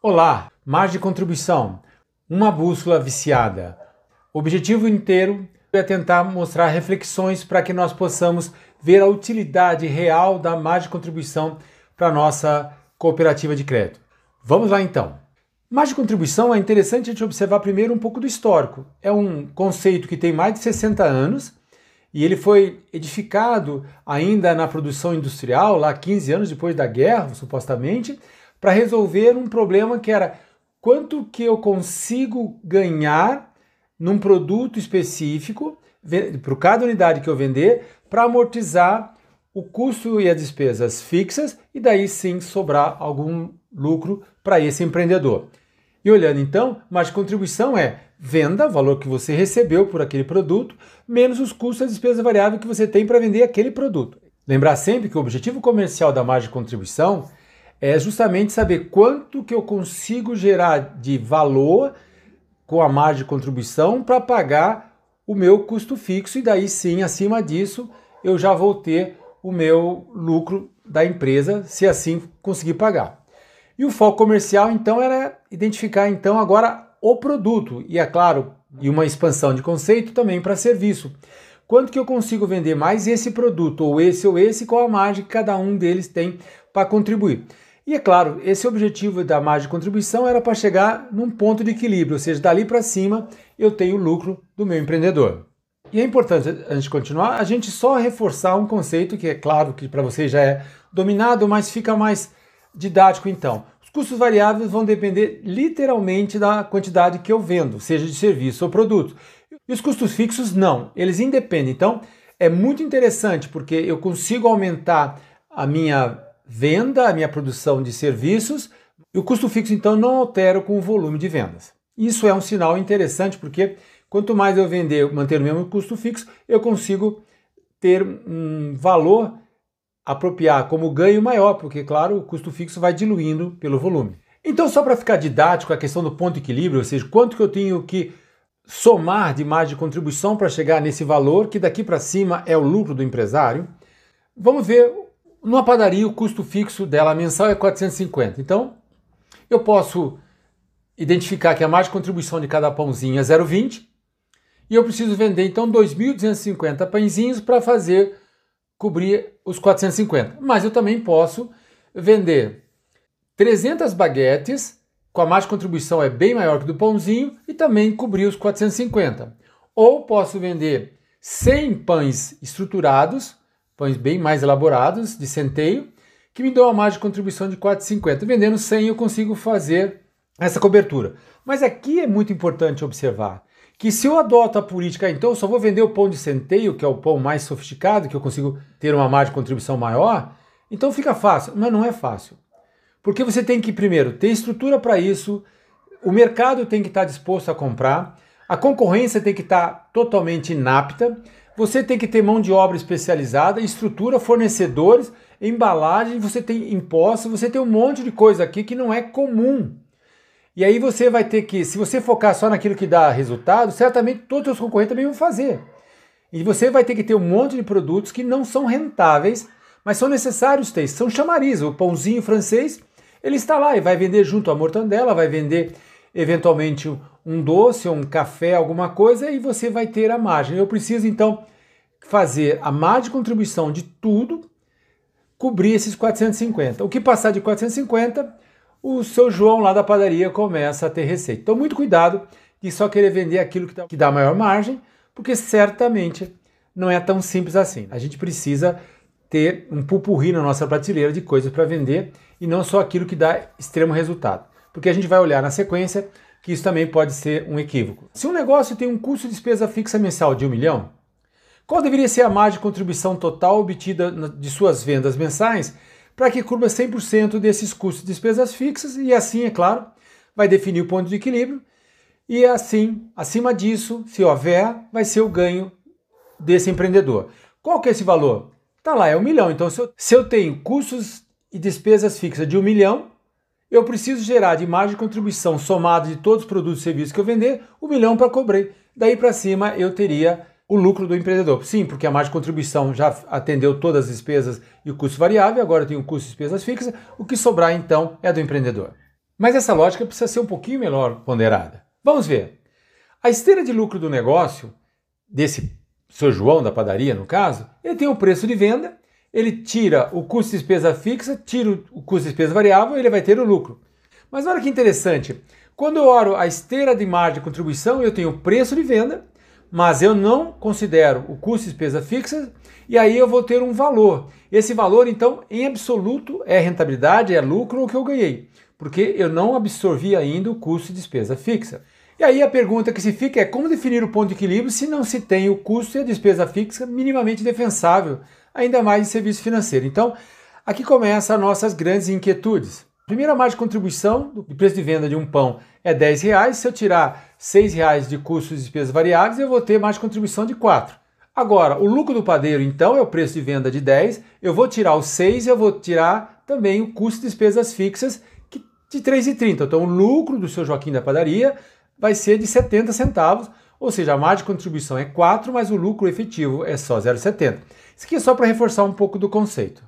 Olá, margem de contribuição, uma bússola viciada. O objetivo inteiro é tentar mostrar reflexões para que nós possamos ver a utilidade real da margem de contribuição para a nossa cooperativa de crédito. Vamos lá então. Margem de contribuição é interessante a gente observar primeiro um pouco do histórico. É um conceito que tem mais de 60 anos e ele foi edificado ainda na produção industrial, lá 15 anos depois da guerra, supostamente, para resolver um problema que era quanto que eu consigo ganhar num produto específico por cada unidade que eu vender para amortizar o custo e as despesas fixas e daí sim sobrar algum lucro para esse empreendedor. E olhando então, mais contribuição é venda, valor que você recebeu por aquele produto, menos os custos e despesa variável que você tem para vender aquele produto. Lembrar sempre que o objetivo comercial da margem de contribuição é justamente saber quanto que eu consigo gerar de valor com a margem de contribuição para pagar o meu custo fixo e daí sim, acima disso, eu já vou ter o meu lucro da empresa, se assim conseguir pagar. E o foco comercial então era identificar então agora o produto e é claro, e uma expansão de conceito também para serviço. Quanto que eu consigo vender mais esse produto ou esse ou esse, qual a margem que cada um deles tem para contribuir. E é claro, esse objetivo da margem de contribuição era para chegar num ponto de equilíbrio, ou seja, dali para cima eu tenho o lucro do meu empreendedor. E é importante, antes de continuar, a gente só reforçar um conceito que é claro que para você já é dominado, mas fica mais didático então. Os custos variáveis vão depender literalmente da quantidade que eu vendo, seja de serviço ou produto. E os custos fixos não, eles independem. Então, é muito interessante porque eu consigo aumentar a minha venda, a minha produção de serviços, e o custo fixo então não altera com o volume de vendas. Isso é um sinal interessante porque quanto mais eu vender, manter o mesmo custo fixo, eu consigo ter um valor apropriar como ganho maior, porque claro, o custo fixo vai diluindo pelo volume. Então, só para ficar didático, a questão do ponto equilíbrio, ou seja, quanto que eu tenho que somar de margem de contribuição para chegar nesse valor, que daqui para cima é o lucro do empresário, vamos ver numa padaria, o custo fixo dela mensal é 450. Então, eu posso identificar que a margem de contribuição de cada pãozinho é 0,20 e eu preciso vender então 2.250 pãezinhos para fazer cobrir os 450. Mas eu também posso vender 300 baguetes, com a margem de contribuição é bem maior que do pãozinho e também cobrir os 450. Ou posso vender 100 pães estruturados pães bem mais elaborados, de centeio, que me dão uma margem de contribuição de 4,50. Vendendo 100 eu consigo fazer essa cobertura. Mas aqui é muito importante observar que se eu adoto a política, então eu só vou vender o pão de centeio, que é o pão mais sofisticado, que eu consigo ter uma margem de contribuição maior, então fica fácil. Mas não é fácil. Porque você tem que, primeiro, ter estrutura para isso, o mercado tem que estar disposto a comprar, a concorrência tem que estar totalmente inapta, você tem que ter mão de obra especializada, estrutura, fornecedores, embalagem, você tem impostos, você tem um monte de coisa aqui que não é comum. E aí você vai ter que, se você focar só naquilo que dá resultado, certamente todos os concorrentes também vão fazer. E você vai ter que ter um monte de produtos que não são rentáveis, mas são necessários ter. São chamariz. O pãozinho francês, ele está lá e vai vender junto à mortandela, vai vender eventualmente um doce, um café, alguma coisa, e você vai ter a margem. Eu preciso então fazer a margem de contribuição de tudo, cobrir esses 450. O que passar de 450, o seu João lá da padaria começa a ter receita. Então, muito cuidado de só querer vender aquilo que dá maior margem, porque certamente não é tão simples assim. A gente precisa ter um pupurri na nossa prateleira de coisas para vender e não só aquilo que dá extremo resultado. Porque a gente vai olhar na sequência que isso também pode ser um equívoco. Se um negócio tem um custo de despesa fixa mensal de um milhão, qual deveria ser a margem de contribuição total obtida de suas vendas mensais para que cubra 100% desses custos de despesas fixas e assim, é claro, vai definir o ponto de equilíbrio e assim, acima disso, se houver, vai ser o ganho desse empreendedor. Qual que é esse valor? Tá lá, é um milhão. Então, se eu, se eu tenho custos e despesas fixas de um milhão, eu preciso gerar de margem de contribuição somada de todos os produtos e serviços que eu vender, um milhão para cobrir. Daí para cima eu teria o lucro do empreendedor. Sim, porque a margem de contribuição já atendeu todas as despesas e o custo variável, agora tem o custo de despesas fixas, o que sobrar então é do empreendedor. Mas essa lógica precisa ser um pouquinho melhor ponderada. Vamos ver. A esteira de lucro do negócio, desse seu João da padaria, no caso, ele tem o preço de venda, ele tira o custo de despesa fixa, tira o custo de despesa variável e ele vai ter o lucro. Mas olha que interessante. Quando eu olho a esteira de margem de contribuição, eu tenho o preço de venda, mas eu não considero o custo de despesa fixa, e aí eu vou ter um valor. Esse valor, então, em absoluto, é rentabilidade, é lucro o que eu ganhei, porque eu não absorvi ainda o custo de despesa fixa. E aí a pergunta que se fica é como definir o ponto de equilíbrio se não se tem o custo e a despesa fixa minimamente defensável, ainda mais em serviço financeiro. Então, aqui começam as nossas grandes inquietudes. Primeira margem de contribuição do preço de venda de um pão é 10 reais. Se eu tirar 6 reais de custos e despesas variáveis, eu vou ter mais contribuição de 4. Agora, o lucro do padeiro, então, é o preço de venda de 10. Eu vou tirar os 6 e eu vou tirar também o custo de despesas fixas de 3,30. Então, o lucro do seu Joaquim da padaria vai ser de 70 centavos, ou seja, a margem de contribuição é 4, mas o lucro efetivo é só 0,70. Isso aqui é só para reforçar um pouco do conceito.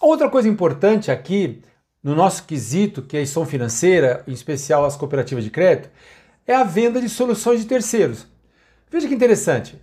A outra coisa importante aqui, no nosso quesito, que é a gestão financeira, em especial as cooperativas de crédito, é a venda de soluções de terceiros. Veja que interessante.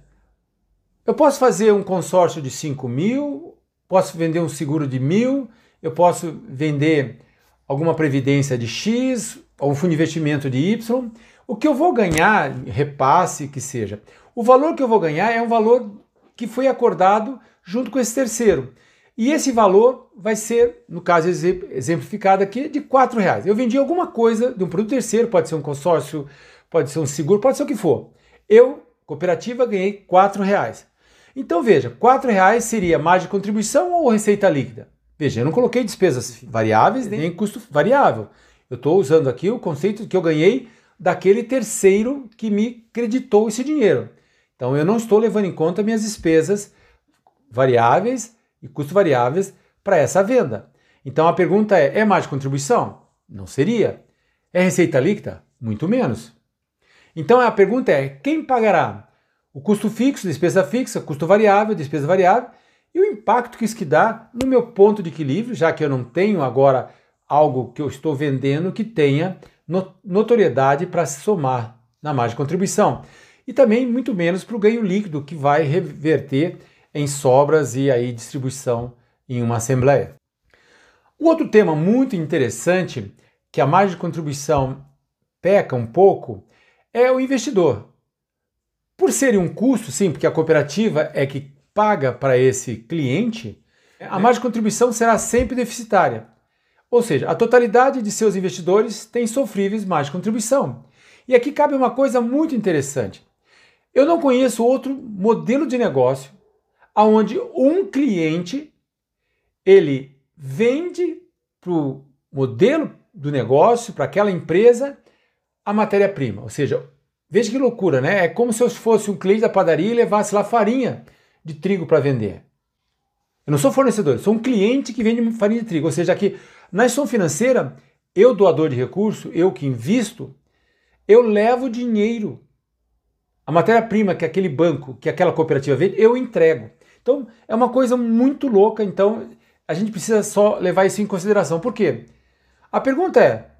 Eu posso fazer um consórcio de 5 mil, posso vender um seguro de mil, eu posso vender alguma previdência de X, ou um fundo de investimento de Y, o que eu vou ganhar, repasse que seja, o valor que eu vou ganhar é um valor que foi acordado junto com esse terceiro. E esse valor vai ser, no caso exemplificado aqui, de R$ reais. Eu vendi alguma coisa de um produto terceiro, pode ser um consórcio, pode ser um seguro, pode ser o que for. Eu, cooperativa, ganhei R$ reais. Então veja, R$ reais seria margem de contribuição ou receita líquida? Veja, eu não coloquei despesas variáveis nem custo variável. Eu estou usando aqui o conceito que eu ganhei daquele terceiro que me creditou esse dinheiro. Então eu não estou levando em conta minhas despesas variáveis e custos variáveis para essa venda. Então a pergunta é: é mais contribuição? Não seria. É receita líquida? Muito menos. Então a pergunta é: quem pagará o custo fixo, despesa fixa, custo variável, despesa variável e o impacto que isso que dá no meu ponto de equilíbrio, já que eu não tenho agora algo que eu estou vendendo que tenha notoriedade para se somar na margem de contribuição. E também muito menos para o ganho líquido, que vai reverter em sobras e aí distribuição em uma assembleia. O outro tema muito interessante que a margem de contribuição peca um pouco é o investidor. Por ser um custo, sim, porque a cooperativa é que paga para esse cliente, a margem de contribuição será sempre deficitária. Ou seja, a totalidade de seus investidores tem sofríveis mais de contribuição. E aqui cabe uma coisa muito interessante. Eu não conheço outro modelo de negócio onde um cliente ele vende para o modelo do negócio, para aquela empresa, a matéria-prima. Ou seja, veja que loucura, né? É como se eu fosse um cliente da padaria e levasse lá farinha de trigo para vender. Eu não sou fornecedor, eu sou um cliente que vende farinha de trigo. Ou seja, aqui na gestão financeira, eu, doador de recurso, eu que invisto, eu levo dinheiro. A matéria-prima que aquele banco, que aquela cooperativa vende, eu entrego. Então, é uma coisa muito louca. Então, a gente precisa só levar isso em consideração. Por quê? A pergunta é: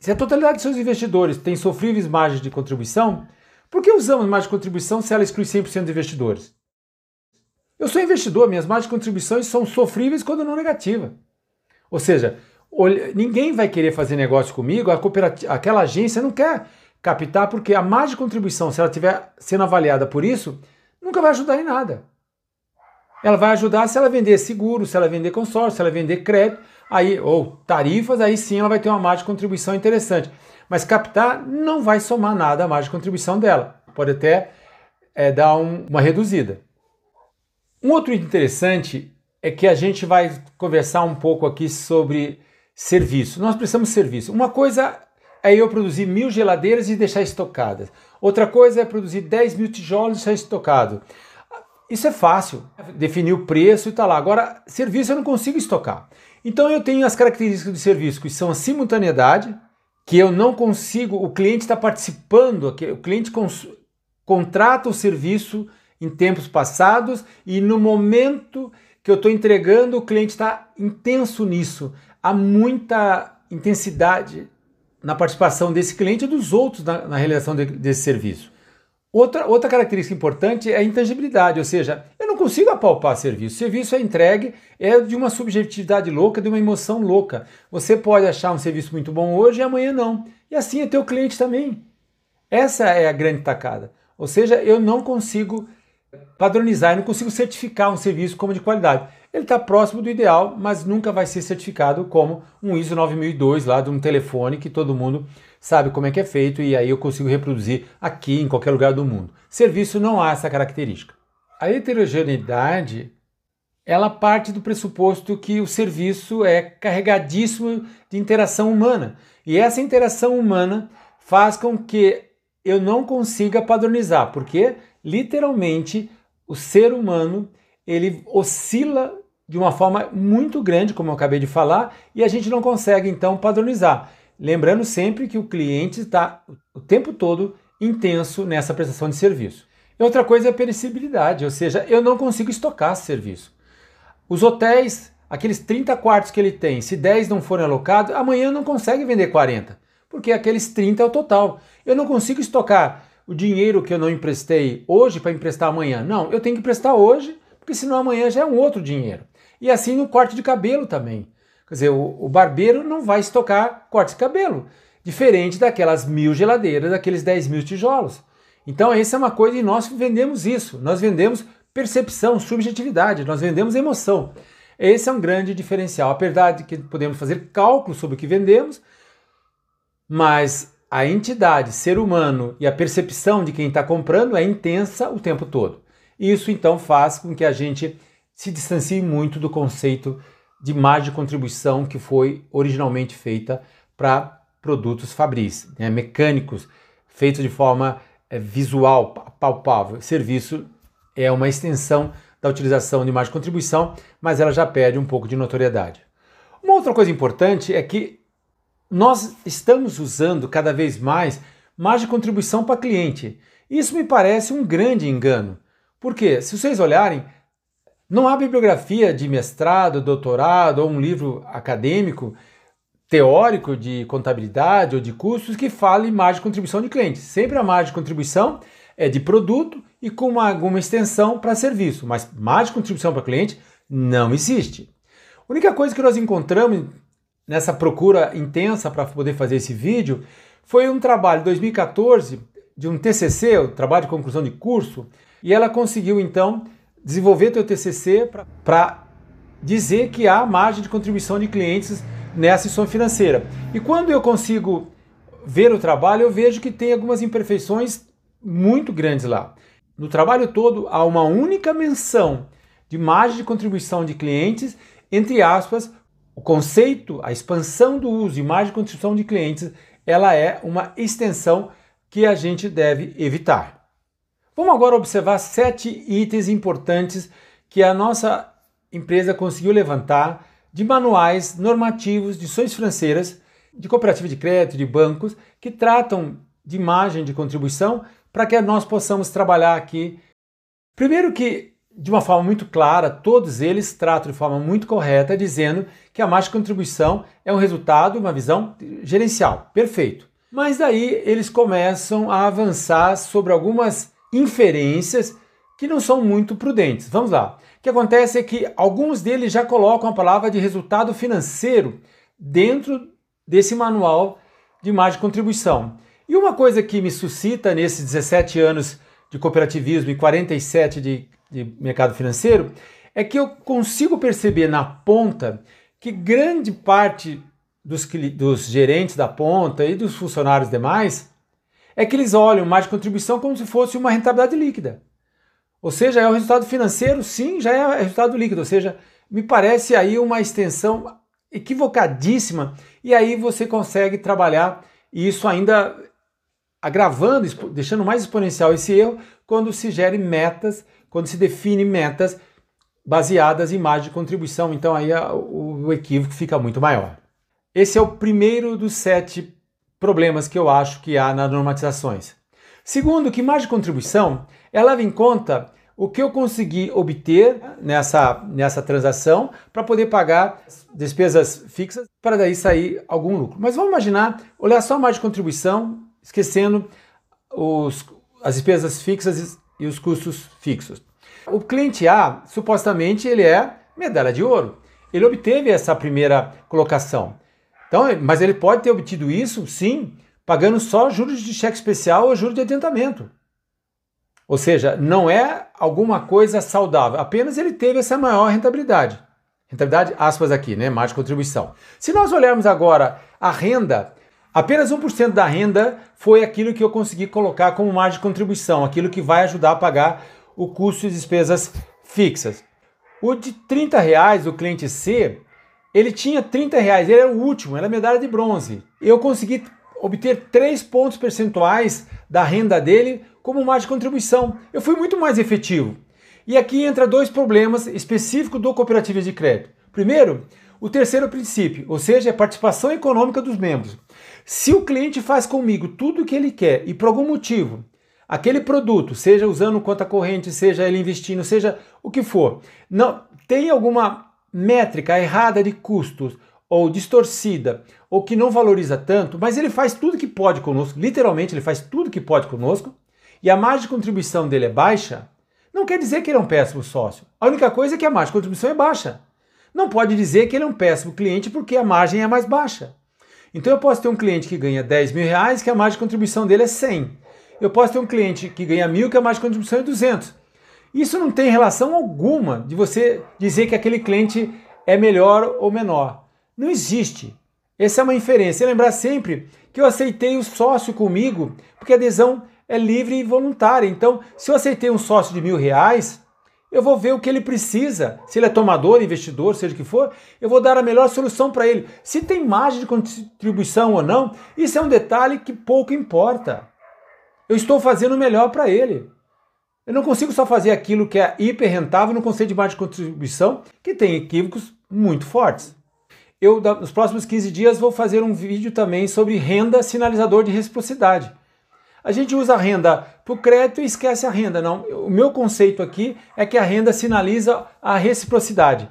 se a totalidade de seus investidores tem sofríveis margens de contribuição, por que usamos margem de contribuição se ela exclui 100% dos investidores? Eu sou investidor, minhas margens de contribuições são sofríveis quando não negativas. Ou seja, ninguém vai querer fazer negócio comigo, aquela agência não quer captar, porque a margem de contribuição, se ela estiver sendo avaliada por isso, nunca vai ajudar em nada. Ela vai ajudar se ela vender seguro, se ela vender consórcio, se ela vender crédito, aí, ou tarifas, aí sim ela vai ter uma margem de contribuição interessante. Mas captar não vai somar nada a margem de contribuição dela. Pode até é, dar um, uma reduzida. Um outro interessante é que a gente vai conversar um pouco aqui sobre serviço. Nós precisamos de serviço. Uma coisa é eu produzir mil geladeiras e deixar estocadas. Outra coisa é produzir 10 mil tijolos e deixar estocado. Isso é fácil, definir o preço e tá lá. Agora, serviço eu não consigo estocar. Então eu tenho as características do serviço, que são a simultaneidade, que eu não consigo, o cliente está participando, o cliente contrata o serviço em tempos passados e no momento que eu estou entregando, o cliente está intenso nisso. Há muita intensidade na participação desse cliente e dos outros na, na realização de, desse serviço. Outra, outra característica importante é a intangibilidade, ou seja, eu não consigo apalpar serviço. O serviço é entregue, é de uma subjetividade louca, de uma emoção louca. Você pode achar um serviço muito bom hoje e amanhã não. E assim é teu cliente também. Essa é a grande tacada. Ou seja, eu não consigo padronizar, eu não consigo certificar um serviço como de qualidade. Ele está próximo do ideal, mas nunca vai ser certificado como um ISO 9002 lá de um telefone que todo mundo sabe como é que é feito e aí eu consigo reproduzir aqui em qualquer lugar do mundo. Serviço não há essa característica. A heterogeneidade ela parte do pressuposto que o serviço é carregadíssimo de interação humana. E essa interação humana faz com que eu não consiga padronizar, porque literalmente o ser humano ele oscila de uma forma muito grande, como eu acabei de falar, e a gente não consegue então padronizar. Lembrando sempre que o cliente está o tempo todo intenso nessa prestação de serviço. E outra coisa é a perecibilidade, ou seja, eu não consigo estocar serviço. Os hotéis, aqueles 30 quartos que ele tem, se 10 não forem alocados, amanhã não consegue vender 40, porque aqueles 30 é o total. Eu não consigo estocar o dinheiro que eu não emprestei hoje para emprestar amanhã. Não, eu tenho que emprestar hoje, porque senão amanhã já é um outro dinheiro. E assim no corte de cabelo também. Quer dizer, o, o barbeiro não vai estocar corte de cabelo, diferente daquelas mil geladeiras, daqueles 10 mil tijolos. Então, essa é uma coisa e nós vendemos isso. Nós vendemos percepção, subjetividade, nós vendemos emoção. Esse é um grande diferencial. Apesar de que podemos fazer cálculos sobre o que vendemos, mas a entidade, ser humano e a percepção de quem está comprando é intensa o tempo todo. Isso então faz com que a gente se distancie muito do conceito de margem de contribuição que foi originalmente feita para produtos fabris, né, mecânicos, feitos de forma é, visual, palpável. Serviço é uma extensão da utilização de margem de contribuição, mas ela já perde um pouco de notoriedade. Uma outra coisa importante é que nós estamos usando cada vez mais margem de contribuição para cliente. Isso me parece um grande engano. Porque, se vocês olharem, não há bibliografia de mestrado, doutorado ou um livro acadêmico teórico de contabilidade ou de custos que fale margem de contribuição de cliente. Sempre a margem de contribuição é de produto e com uma, alguma extensão para serviço, mas margem de contribuição para cliente não existe. A única coisa que nós encontramos nessa procura intensa para poder fazer esse vídeo foi um trabalho de 2014 de um TCC, o trabalho de conclusão de curso, e ela conseguiu então desenvolver teu TCC para dizer que há margem de contribuição de clientes nessa instituição financeira. E quando eu consigo ver o trabalho, eu vejo que tem algumas imperfeições muito grandes lá. No trabalho todo, há uma única menção de margem de contribuição de clientes, entre aspas, o conceito, a expansão do uso de margem de contribuição de clientes, ela é uma extensão que a gente deve evitar. Vamos agora observar sete itens importantes que a nossa empresa conseguiu levantar de manuais normativos de ações financeiras, de cooperativa de crédito, de bancos, que tratam de margem de contribuição para que nós possamos trabalhar aqui. Primeiro que de uma forma muito clara, todos eles tratam de forma muito correta, dizendo que a margem de contribuição é um resultado, uma visão gerencial. Perfeito. Mas daí eles começam a avançar sobre algumas inferências que não são muito prudentes. Vamos lá. O que acontece é que alguns deles já colocam a palavra de resultado financeiro dentro desse manual de margem de contribuição. E uma coisa que me suscita nesses 17 anos de cooperativismo e 47 de de mercado financeiro, é que eu consigo perceber na ponta que grande parte dos, dos gerentes da ponta e dos funcionários demais é que eles olham mais de contribuição como se fosse uma rentabilidade líquida. Ou seja, é o resultado financeiro, sim, já é resultado líquido. Ou seja, me parece aí uma extensão equivocadíssima e aí você consegue trabalhar isso ainda agravando, deixando mais exponencial esse erro quando se gere metas quando se define metas baseadas em margem de contribuição. Então aí o equívoco fica muito maior. Esse é o primeiro dos sete problemas que eu acho que há nas normatizações. Segundo, que margem de contribuição ela leva em conta o que eu consegui obter nessa, nessa transação para poder pagar despesas fixas para daí sair algum lucro. Mas vamos imaginar, olhar só a margem de contribuição, esquecendo os, as despesas fixas e os custos fixos. O cliente A, supostamente, ele é medalha de ouro. Ele obteve essa primeira colocação. Então, mas ele pode ter obtido isso, sim, pagando só juros de cheque especial ou juros de adiantamento. Ou seja, não é alguma coisa saudável, apenas ele teve essa maior rentabilidade. Rentabilidade, aspas aqui, né? Mais contribuição. Se nós olharmos agora a renda, apenas 1% da renda foi aquilo que eu consegui colocar como margem de contribuição, aquilo que vai ajudar a pagar o custo e despesas fixas. O de 30 reais, o cliente C, ele tinha 30 reais, ele era o último, era medalha de bronze. Eu consegui obter 3 pontos percentuais da renda dele como margem de contribuição. Eu fui muito mais efetivo. E aqui entra dois problemas específicos do cooperativo de crédito. Primeiro, o terceiro princípio, ou seja, a participação econômica dos membros. Se o cliente faz comigo tudo o que ele quer e por algum motivo aquele produto, seja usando conta corrente, seja ele investindo, seja o que for, não tem alguma métrica errada de custos ou distorcida ou que não valoriza tanto, mas ele faz tudo que pode conosco, literalmente ele faz tudo que pode conosco, e a margem de contribuição dele é baixa, não quer dizer que ele é um péssimo sócio. A única coisa é que a margem de contribuição é baixa. Não pode dizer que ele é um péssimo cliente porque a margem é mais baixa. Então eu posso ter um cliente que ganha 10 mil reais que a margem de contribuição dele é 100. Eu posso ter um cliente que ganha mil que a margem de contribuição é 200. Isso não tem relação alguma de você dizer que aquele cliente é melhor ou menor. Não existe. Essa é uma inferência. E lembrar sempre que eu aceitei o sócio comigo porque a adesão é livre e voluntária. Então, se eu aceitei um sócio de mil reais, eu vou ver o que ele precisa. Se ele é tomador, investidor, seja o que for, eu vou dar a melhor solução para ele. Se tem margem de contribuição ou não, isso é um detalhe que pouco importa. Eu estou fazendo o melhor para ele. Eu não consigo só fazer aquilo que é hiper rentável no conceito de margem de contribuição, que tem equívocos muito fortes. Eu, nos próximos 15 dias, vou fazer um vídeo também sobre renda sinalizador de reciprocidade. A gente usa a renda para o crédito e esquece a renda. Não, o meu conceito aqui é que a renda sinaliza a reciprocidade.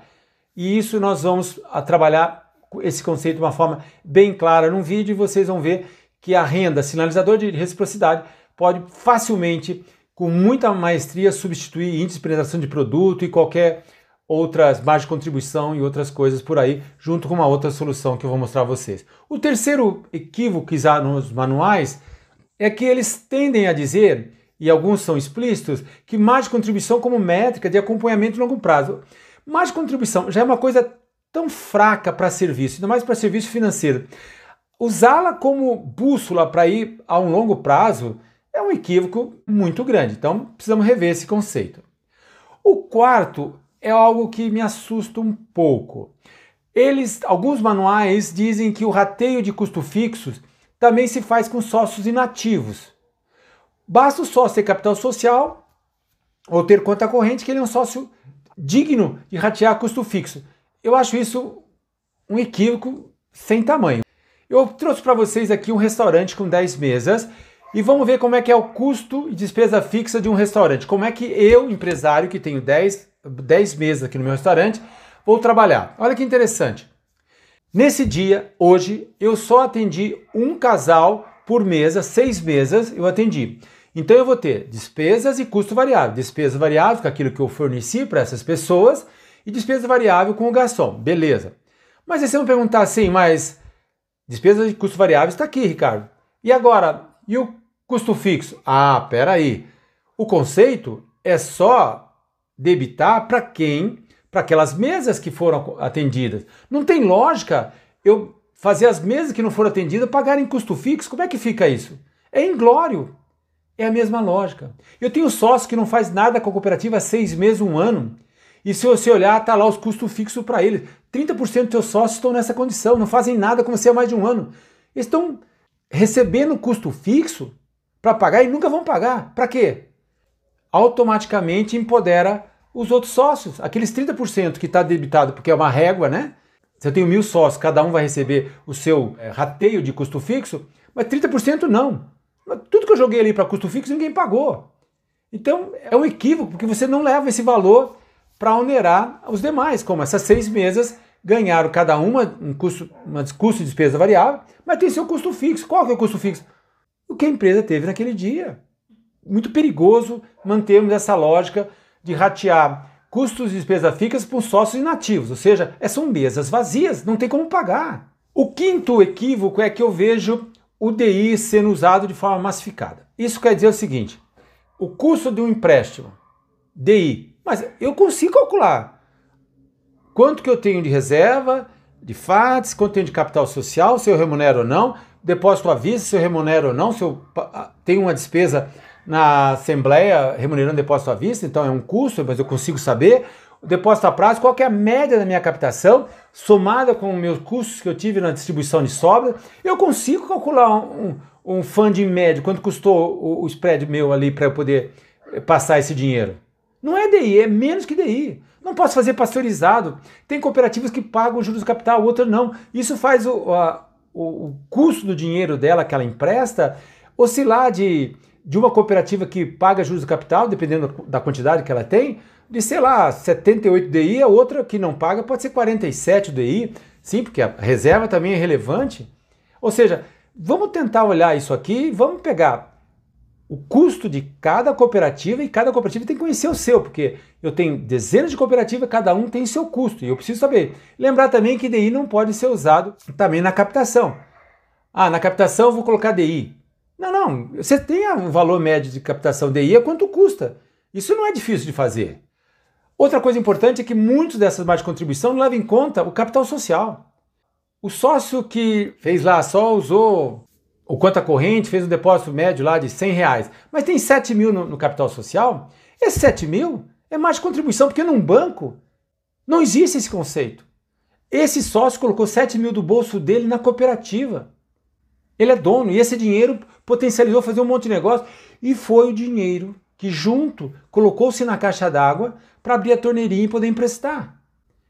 E isso nós vamos trabalhar esse conceito de uma forma bem clara num vídeo e vocês vão ver que a renda sinalizador de reciprocidade pode facilmente, com muita maestria, substituir índice de penetração de produto e qualquer outras margens de contribuição e outras coisas por aí, junto com uma outra solução que eu vou mostrar a vocês. O terceiro equívoco que há nos manuais é que eles tendem a dizer, e alguns são explícitos, que margem de contribuição como métrica de acompanhamento a longo prazo. Margem de contribuição já é uma coisa tão fraca para serviço, ainda mais para serviço financeiro. Usá-la como bússola para ir a um longo prazo é um equívoco muito grande. Então, precisamos rever esse conceito. O quarto é algo que me assusta um pouco. Eles, alguns manuais dizem que o rateio de custos fixos também se faz com sócios inativos. Basta o sócio ter capital social ou ter conta corrente que ele é um sócio digno de ratear custo fixo. Eu acho isso um equívoco sem tamanho. Eu trouxe para vocês aqui um restaurante com 10 mesas e vamos ver como é que é o custo e despesa fixa de um restaurante. Como é que eu, empresário que tenho 10, 10 mesas aqui no meu restaurante, vou trabalhar. Olha que interessante. Nesse dia, hoje, eu só atendi um casal por mesa, seis mesas eu atendi. Então eu vou ter despesas e custo variável. Despesa variável com aquilo que eu forneci para essas pessoas e despesa variável com o garçom. Beleza. Mas aí você vai perguntar assim, mas despesa e custo variável está aqui, Ricardo. E agora, e o custo fixo? Ah, peraí. O conceito é só debitar para quem para aquelas mesas que foram atendidas. Não tem lógica eu fazer as mesas que não foram atendidas pagarem custo fixo. Como é que fica isso? É inglório. É a mesma lógica. Eu tenho sócio que não faz nada com a cooperativa há seis meses, um ano. E se você olhar, tá lá os custos fixos para eles. 30% dos seus sócios estão nessa condição, não fazem nada com você há mais de um ano. Eles estão recebendo custo fixo para pagar e nunca vão pagar. Para quê? Automaticamente empodera os outros sócios, aqueles 30% que está debitado, porque é uma régua, né? Se eu tenho mil sócios, cada um vai receber o seu é, rateio de custo fixo, mas 30% não. Tudo que eu joguei ali para custo fixo, ninguém pagou. Então é um equívoco, porque você não leva esse valor para onerar os demais, como essas seis mesas ganharam cada uma um custo, uma custo de despesa variável, mas tem seu custo fixo. Qual que é o custo fixo? O que a empresa teve naquele dia. Muito perigoso mantermos essa lógica de ratear custos de despesa fixas por sócios inativos, ou seja, são mesas vazias, não tem como pagar. O quinto equívoco é que eu vejo o DI sendo usado de forma massificada. Isso quer dizer o seguinte: o custo de um empréstimo, DI, mas eu consigo calcular quanto que eu tenho de reserva, de FATS, quanto tenho de capital social, se eu remunero ou não, depósito vista, se eu remunero ou não, se eu tenho uma despesa na Assembleia remunerando depósito à vista, então é um custo, mas eu consigo saber. O depósito a prazo, qual é a média da minha captação, somada com meus custos que eu tive na distribuição de sobra, eu consigo calcular um, um funding médio, quanto custou o, o spread meu ali para eu poder eh, passar esse dinheiro. Não é DI, é menos que DI. Não posso fazer pasteurizado. Tem cooperativas que pagam juros de capital, outras não. Isso faz o, a, o, o custo do dinheiro dela que ela empresta oscilar de, de uma cooperativa que paga juros de capital, dependendo da quantidade que ela tem, de, sei lá, 78 DI, a outra que não paga pode ser 47 DI, sim, porque a reserva também é relevante. Ou seja, vamos tentar olhar isso aqui, vamos pegar o custo de cada cooperativa e cada cooperativa tem que conhecer o seu, porque eu tenho dezenas de cooperativas, cada um tem seu custo e eu preciso saber. Lembrar também que DI não pode ser usado também na captação. Ah, na captação eu vou colocar DI. Não, não, você tem um valor médio de captação DI, é quanto custa. Isso não é difícil de fazer. Outra coisa importante é que muitos dessas margens de contribuição levam em conta o capital social. O sócio que fez lá só usou o conta corrente, fez um depósito médio lá de 100 reais, mas tem 7 mil no, no capital social, esse 7 mil é mais contribuição, porque num banco não existe esse conceito. Esse sócio colocou 7 mil do bolso dele na cooperativa. Ele é dono e esse dinheiro potencializou fazer um monte de negócio e foi o dinheiro que junto colocou-se na caixa d'água para abrir a torneirinha e poder emprestar.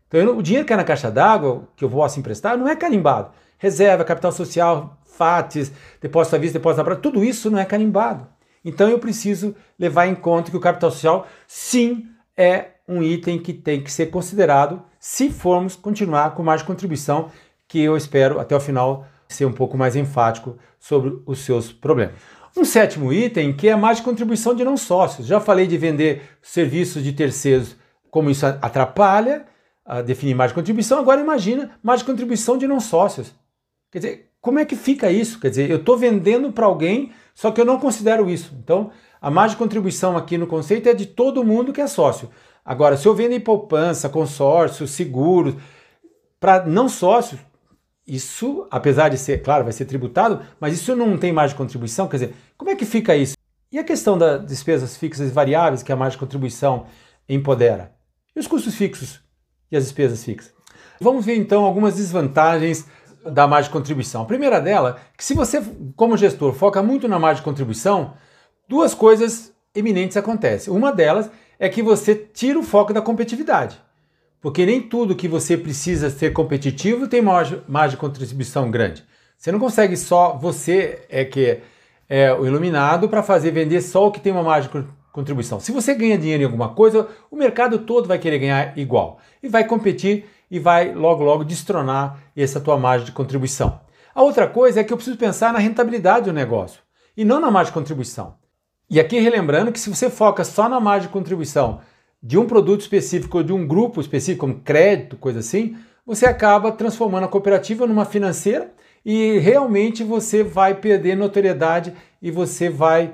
Então, o dinheiro que é na caixa d'água, que eu posso emprestar, não é carimbado. Reserva, capital social, FATs, depósito à vista, depósito à tudo isso não é carimbado. Então eu preciso levar em conta que o capital social, sim, é um item que tem que ser considerado se formos continuar com mais contribuição, que eu espero até o final ser um pouco mais enfático sobre os seus problemas. Um sétimo item que é mais contribuição de não sócios. Já falei de vender serviços de terceiros, como isso atrapalha a definir mais contribuição. Agora imagina mais contribuição de não sócios. Quer dizer, como é que fica isso? Quer dizer, eu estou vendendo para alguém, só que eu não considero isso. Então, a margem de contribuição aqui no conceito é de todo mundo que é sócio. Agora, se eu vendo em poupança, consórcio, seguros, para não sócios, isso, apesar de ser, claro, vai ser tributado, mas isso não tem margem de contribuição. Quer dizer, como é que fica isso? E a questão das despesas fixas e variáveis que a margem de contribuição empodera? E os custos fixos e as despesas fixas? Vamos ver então algumas desvantagens da margem de contribuição. A primeira dela, que se você, como gestor, foca muito na margem de contribuição, duas coisas eminentes acontecem. Uma delas é que você tira o foco da competitividade. Porque nem tudo que você precisa ser competitivo tem margem, de contribuição grande. Você não consegue só, você é que é o iluminado para fazer vender só o que tem uma margem contribuição. Se você ganha dinheiro em alguma coisa, o mercado todo vai querer ganhar igual e vai competir e vai logo logo destronar essa tua margem de contribuição. A outra coisa é que eu preciso pensar na rentabilidade do negócio e não na margem de contribuição. E aqui relembrando que se você foca só na margem de contribuição de um produto específico ou de um grupo específico, como crédito, coisa assim, você acaba transformando a cooperativa numa financeira e realmente você vai perder notoriedade e você vai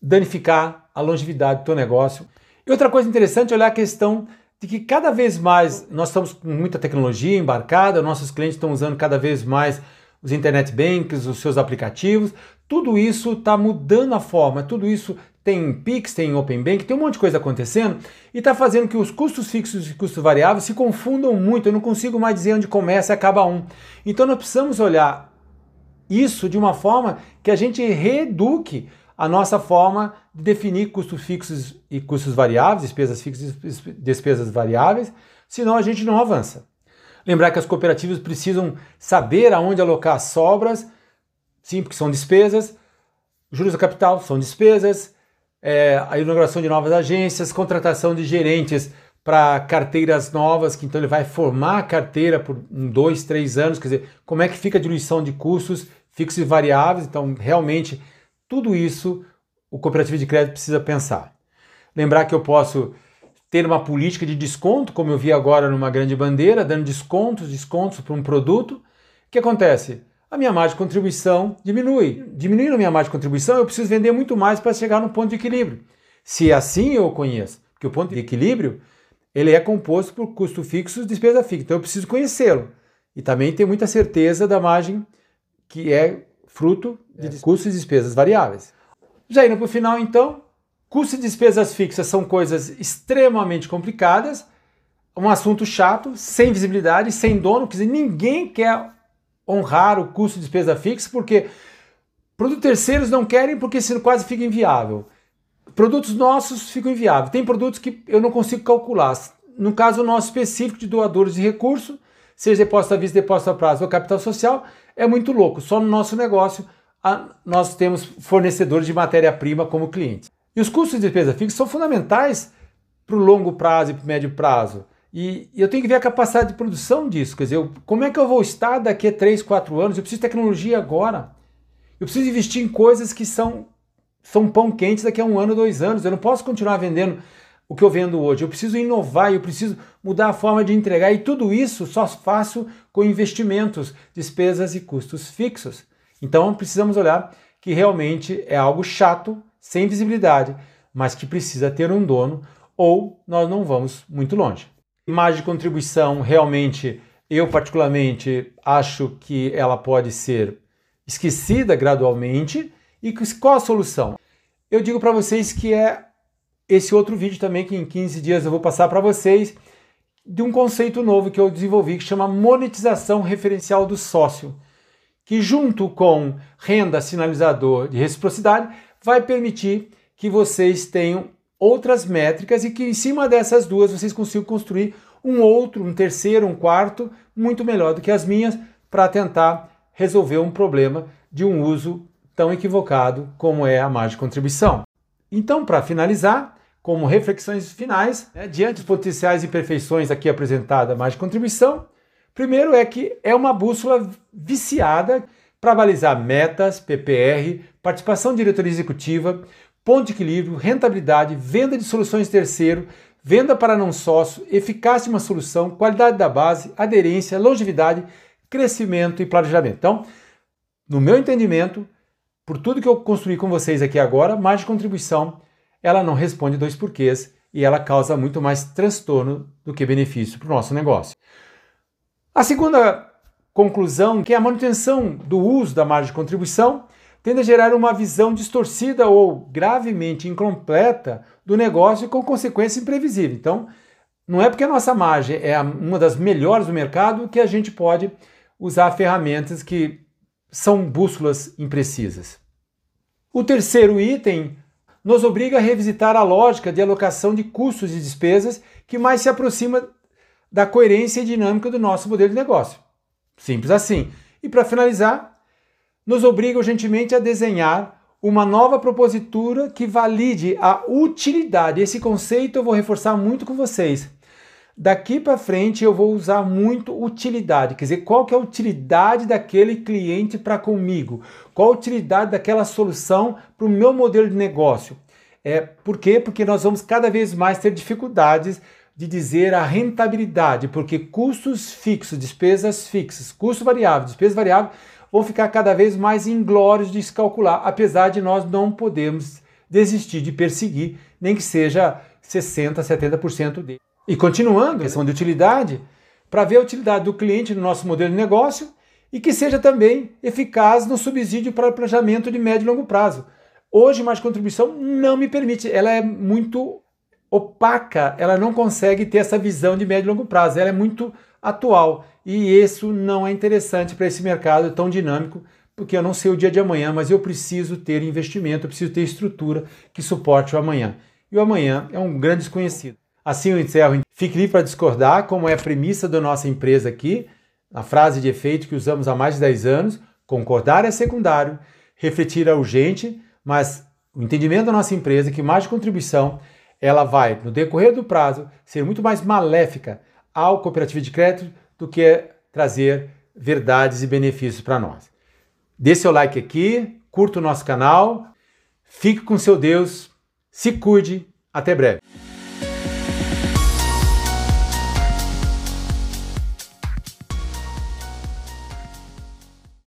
danificar a longevidade do teu negócio. E outra coisa interessante é olhar a questão de que cada vez mais nós estamos com muita tecnologia embarcada, nossos clientes estão usando cada vez mais os internet banks, os seus aplicativos, tudo isso está mudando a forma, tudo isso tem Pix, tem Open Bank, tem um monte de coisa acontecendo e está fazendo que os custos fixos e custos variáveis se confundam muito. Eu não consigo mais dizer onde começa e acaba um. Então nós precisamos olhar isso de uma forma que a gente reeduque a nossa forma de definir custos fixos e custos variáveis, despesas fixas e despesas variáveis, senão a gente não avança. Lembrar que as cooperativas precisam saber aonde alocar as sobras, sim, porque são despesas, juros do capital são despesas, é, a inauguração de novas agências, contratação de gerentes para carteiras novas, que então ele vai formar a carteira por um, dois, três anos, quer dizer, como é que fica a diluição de custos fixos e variáveis, então realmente tudo isso o cooperativo de crédito precisa pensar. Lembrar que eu posso ter uma política de desconto, como eu vi agora numa grande bandeira, dando descontos, descontos para um produto. O que acontece? A minha margem de contribuição diminui. Diminuindo a minha margem de contribuição, eu preciso vender muito mais para chegar no ponto de equilíbrio. Se é assim eu conheço, porque o ponto de equilíbrio ele é composto por custo fixo e despesa fixa. Então eu preciso conhecê-lo. E também ter muita certeza da margem que é fruto de é. custos e despesas variáveis. Já indo para o final, então, custos e despesas fixas são coisas extremamente complicadas, um assunto chato, sem visibilidade, sem dono, quer dizer, ninguém quer honrar o custo de despesa fixa porque produtos terceiros não querem porque senão quase fica inviável. Produtos nossos ficam inviáveis. Tem produtos que eu não consigo calcular. No caso nosso específico de doadores de recurso, seja depósito à vista, depósito a prazo ou capital social, é muito louco. Só no nosso negócio a, nós temos fornecedores de matéria-prima como clientes. E os custos de despesa fixa são fundamentais para o longo prazo e para o médio prazo. E, e eu tenho que ver a capacidade de produção disso. Quer dizer, eu, como é que eu vou estar daqui a 3, 4 anos? Eu preciso de tecnologia agora. Eu preciso investir em coisas que são são pão quentes daqui a um ano, dois anos. Eu não posso continuar vendendo o que eu vendo hoje. Eu preciso inovar, eu preciso mudar a forma de entregar e tudo isso só faço com investimentos, despesas e custos fixos. Então precisamos olhar que realmente é algo chato, sem visibilidade, mas que precisa ter um dono ou nós não vamos muito longe. Imagem de contribuição, realmente, eu particularmente acho que ela pode ser esquecida gradualmente e qual a solução? Eu digo para vocês que é esse outro vídeo também que em 15 dias eu vou passar para vocês de um conceito novo que eu desenvolvi que chama monetização referencial do sócio, que junto com renda sinalizador de reciprocidade vai permitir que vocês tenham outras métricas e que em cima dessas duas vocês consigam construir um outro, um terceiro, um quarto muito melhor do que as minhas para tentar resolver um problema de um uso tão equivocado como é a margem de contribuição. Então, para finalizar, como reflexões finais, né, diante dos potenciais imperfeições aqui apresentadas da margem de contribuição, primeiro é que é uma bússola viciada para balizar metas, PPR, participação de diretoria executiva, ponto de equilíbrio, rentabilidade, venda de soluções terceiro, venda para não sócio, eficácia de uma solução, qualidade da base, aderência, longevidade, crescimento e planejamento. Então, no meu entendimento, por tudo que eu construí com vocês aqui agora, mais de contribuição, ela não responde dois porquês e ela causa muito mais transtorno do que benefício para o nosso negócio. A segunda conclusão, que é a manutenção do uso da margem de contribuição, tende a gerar uma visão distorcida ou gravemente incompleta do negócio com consequência imprevisível. Então, não é porque a nossa margem é uma das melhores do mercado que a gente pode usar ferramentas que são bússolas imprecisas. O terceiro item nos obriga a revisitar a lógica de alocação de custos e despesas que mais se aproxima da coerência e dinâmica do nosso modelo de negócio. Simples assim. E para finalizar, nos obriga urgentemente a desenhar uma nova propositura que valide a utilidade. Esse conceito eu vou reforçar muito com vocês. Daqui para frente eu vou usar muito utilidade, quer dizer, qual que é a utilidade daquele cliente para comigo? Qual a utilidade daquela solução para o meu modelo de negócio? É, por quê? Porque nós vamos cada vez mais ter dificuldades de dizer a rentabilidade, porque custos fixos, despesas fixas, custo variável, despesa variável vão ficar cada vez mais inglórios de se calcular, apesar de nós não podermos desistir de perseguir, nem que seja 60, 70% dele. E continuando, questão de utilidade, para ver a utilidade do cliente no nosso modelo de negócio e que seja também eficaz no subsídio para o planejamento de médio e longo prazo. Hoje, mais contribuição não me permite, ela é muito opaca, ela não consegue ter essa visão de médio e longo prazo, ela é muito atual e isso não é interessante para esse mercado tão dinâmico, porque eu não sei o dia de amanhã, mas eu preciso ter investimento, eu preciso ter estrutura que suporte o amanhã. E o amanhã é um grande desconhecido. Assim eu encerro. Fique livre para discordar, como é a premissa da nossa empresa aqui, a frase de efeito que usamos há mais de 10 anos: concordar é secundário, refletir é urgente, mas O entendimento da nossa empresa é que de contribuição ela vai, no decorrer do prazo, ser muito mais maléfica ao cooperativo de crédito do que trazer verdades e benefícios para nós. Dê seu like aqui, curta o nosso canal, fique com seu Deus, se cuide, até breve.